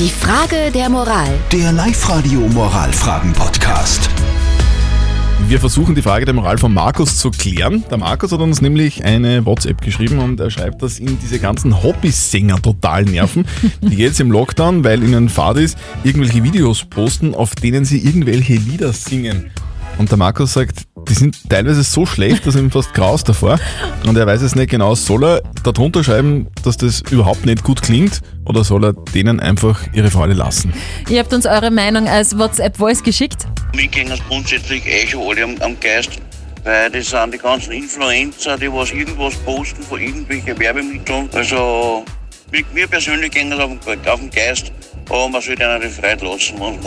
Die Frage der Moral. Der Live-Radio Moralfragen-Podcast. Wir versuchen die Frage der Moral von Markus zu klären. Der Markus hat uns nämlich eine WhatsApp geschrieben und er schreibt, dass ihn diese ganzen Hobbysänger total nerven, die jetzt im Lockdown, weil ihnen Fahrt ist, irgendwelche Videos posten, auf denen sie irgendwelche Lieder singen. Und der Markus sagt, die sind teilweise so schlecht, dass ihm fast graust davor. Und er weiß es nicht genau. Soll er darunter schreiben, dass das überhaupt nicht gut klingt oder soll er denen einfach ihre Freude lassen? Ihr habt uns eure Meinung als WhatsApp-Voice geschickt. Mir gehen es grundsätzlich eh schon alle am, am Geist, weil das sind die ganzen Influencer, die was irgendwas posten von irgendwelchen Werbemitteln. Also mir, persönlich gehen es auf, den- auf den Geist, aber man sollte ihnen die Freude lassen. Und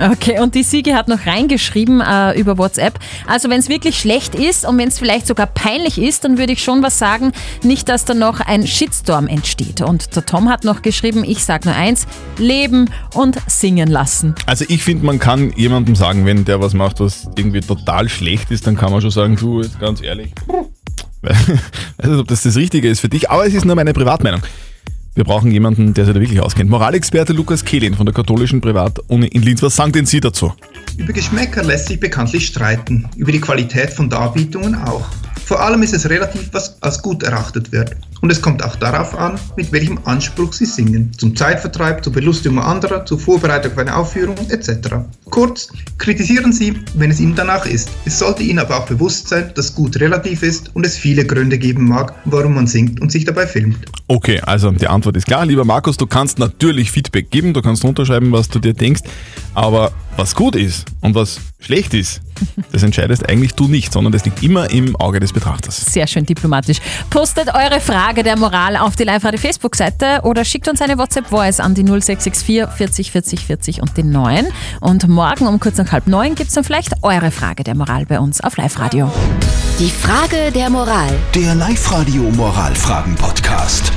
Okay, und die Siege hat noch reingeschrieben äh, über WhatsApp. Also wenn es wirklich schlecht ist und wenn es vielleicht sogar peinlich ist, dann würde ich schon was sagen, nicht, dass da noch ein Shitstorm entsteht. Und der Tom hat noch geschrieben, ich sag nur eins, leben und singen lassen. Also ich finde, man kann jemandem sagen, wenn der was macht, was irgendwie total schlecht ist, dann kann man schon sagen, du, jetzt ganz ehrlich. Weiß nicht, ob das das Richtige ist für dich, aber es ist nur meine Privatmeinung. Wir brauchen jemanden, der sich da wirklich auskennt. Moralexperte Lukas Kehlin von der katholischen Privatuni in Linz. Was sagen denn Sie dazu? Über Geschmäcker lässt sich bekanntlich streiten, über die Qualität von Darbietungen auch. Vor allem ist es relativ, was als gut erachtet wird. Und es kommt auch darauf an, mit welchem Anspruch Sie singen. Zum Zeitvertreib, zur Belustigung anderer, zur Vorbereitung auf eine Aufführung etc. Kurz, kritisieren Sie, wenn es Ihnen danach ist. Es sollte Ihnen aber auch bewusst sein, dass gut relativ ist und es viele Gründe geben mag, warum man singt und sich dabei filmt. Okay, also die Antwort ist klar. Lieber Markus, du kannst natürlich Feedback geben, du kannst runterschreiben, was du dir denkst, aber was gut ist und was schlecht ist, das entscheidest eigentlich du nicht, sondern das liegt immer im Auge des Betrachters. Sehr schön diplomatisch. Postet eure Frage der Moral auf die Live-Radio Facebook-Seite oder schickt uns eine WhatsApp-Voice an die 0664 40 40 40 und den 9. Und morgen um kurz nach halb neun gibt es dann vielleicht eure Frage der Moral bei uns auf Live-Radio. Die Frage der Moral. Der Live-Radio Moralfragen-Podcast.